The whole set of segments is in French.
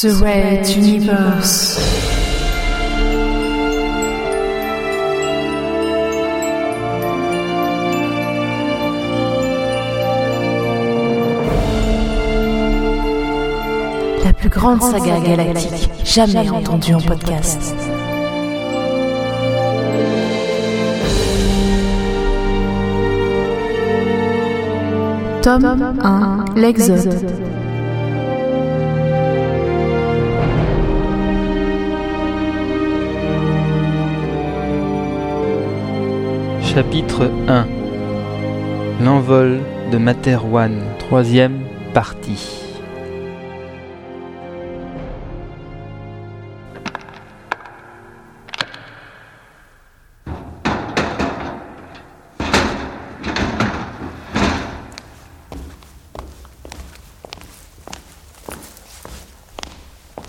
The Red Universe. La plus grande saga galactique jamais entendue en podcast. Tome 1 L'Exode. Chapitre 1 L'envol de Materwan, troisième partie.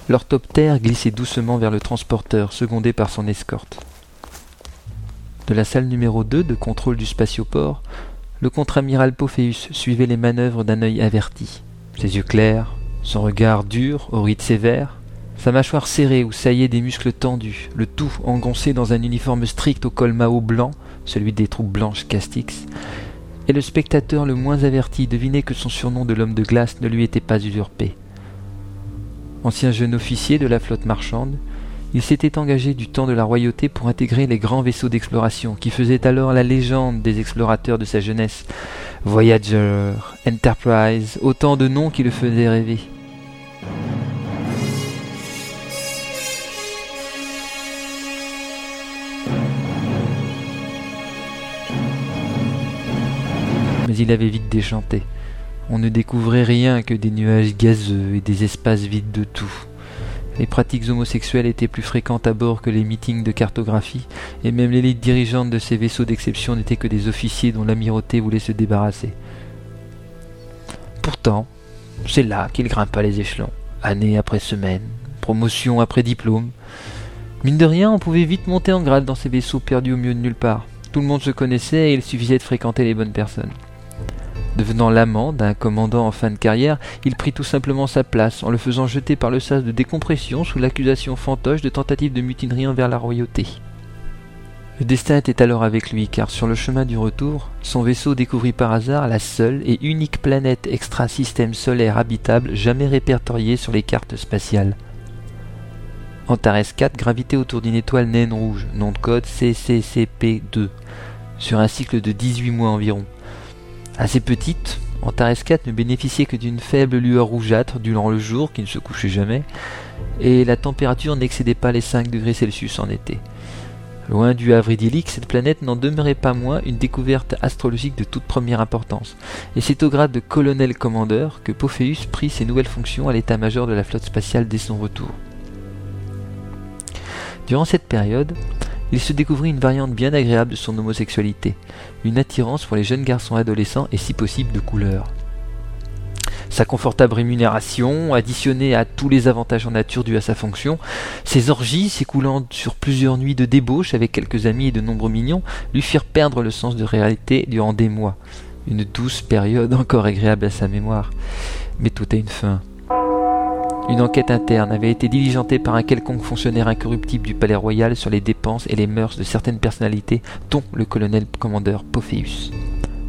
L'orthoptère glissait doucement vers le transporteur, secondé par son escorte. De la salle numéro 2 de contrôle du spatioport, le contre-amiral Pophéus suivait les manœuvres d'un œil averti. Ses yeux clairs, son regard dur, au rite sévère, sa mâchoire serrée où saillaient des muscles tendus, le tout engoncé dans un uniforme strict au col Mao blanc, celui des troupes blanches Castix, et le spectateur le moins averti devinait que son surnom de l'homme de glace ne lui était pas usurpé. Ancien jeune officier de la flotte marchande, il s'était engagé du temps de la royauté pour intégrer les grands vaisseaux d'exploration qui faisaient alors la légende des explorateurs de sa jeunesse. Voyager, Enterprise, autant de noms qui le faisaient rêver. Mais il avait vite déchanté. On ne découvrait rien que des nuages gazeux et des espaces vides de tout. Les pratiques homosexuelles étaient plus fréquentes à bord que les meetings de cartographie, et même l'élite dirigeante de ces vaisseaux d'exception n'étaient que des officiers dont l'amirauté voulait se débarrasser. Pourtant, c'est là qu'il grimpa les échelons, année après semaine, promotion après diplôme. Mine de rien, on pouvait vite monter en grade dans ces vaisseaux perdus au milieu de nulle part. Tout le monde se connaissait et il suffisait de fréquenter les bonnes personnes. Devenant l'amant d'un commandant en fin de carrière, il prit tout simplement sa place en le faisant jeter par le sas de décompression sous l'accusation fantoche de tentative de mutinerie envers la royauté. Le destin était alors avec lui car sur le chemin du retour, son vaisseau découvrit par hasard la seule et unique planète extra-système solaire habitable jamais répertoriée sur les cartes spatiales. Antares 4 gravitait autour d'une étoile naine rouge, nom de code CCCP2, sur un cycle de 18 mois environ. Assez petite, Antares 4 ne bénéficiait que d'une faible lueur rougeâtre durant le jour qui ne se couchait jamais, et la température n'excédait pas les 5 degrés Celsius en été. Loin du havre idyllique, cette planète n'en demeurait pas moins une découverte astrologique de toute première importance, et c'est au grade de colonel-commandeur que Pophéus prit ses nouvelles fonctions à l'état-major de la flotte spatiale dès son retour. Durant cette période, il se découvrit une variante bien agréable de son homosexualité, une attirance pour les jeunes garçons adolescents et si possible de couleur. Sa confortable rémunération, additionnée à tous les avantages en nature dus à sa fonction, ses orgies s'écoulant sur plusieurs nuits de débauche avec quelques amis et de nombreux mignons, lui firent perdre le sens de réalité durant des mois. Une douce période encore agréable à sa mémoire. Mais tout a une fin. Une enquête interne avait été diligentée par un quelconque fonctionnaire incorruptible du palais royal sur les dépenses et les mœurs de certaines personnalités, dont le colonel-commandeur Pophéus.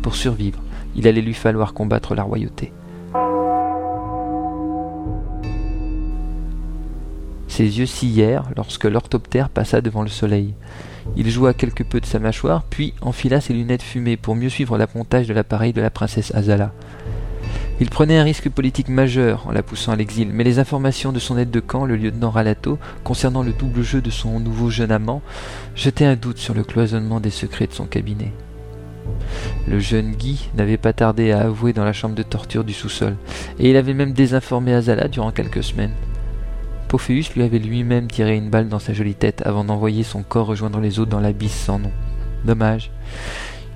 Pour survivre, il allait lui falloir combattre la royauté. Ses yeux sillèrent lorsque l'orthoptère passa devant le soleil. Il joua quelque peu de sa mâchoire, puis enfila ses lunettes fumées pour mieux suivre l'appontage de l'appareil de la princesse Azala. Il prenait un risque politique majeur en la poussant à l'exil, mais les informations de son aide de camp, le lieutenant Ralato, concernant le double jeu de son nouveau jeune amant, jetaient un doute sur le cloisonnement des secrets de son cabinet. Le jeune Guy n'avait pas tardé à avouer dans la chambre de torture du sous-sol, et il avait même désinformé Azala durant quelques semaines. Pophéus lui avait lui-même tiré une balle dans sa jolie tête avant d'envoyer son corps rejoindre les autres dans l'abysse sans nom. Dommage.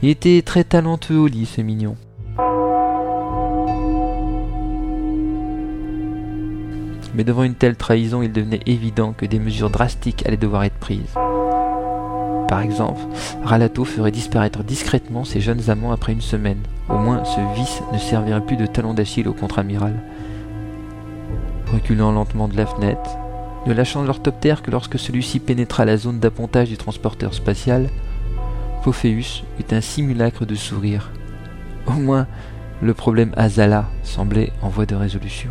Il était très talentueux au lit, ce mignon. Mais devant une telle trahison, il devenait évident que des mesures drastiques allaient devoir être prises. Par exemple, Ralato ferait disparaître discrètement ses jeunes amants après une semaine. Au moins, ce vice ne servirait plus de talon d'Achille au contre-amiral. reculant lentement de la fenêtre, ne lâchant l'orthoptère que lorsque celui-ci pénétra la zone d'appontage du transporteur spatial, Pophéus eut un simulacre de sourire. Au moins, le problème Azala semblait en voie de résolution.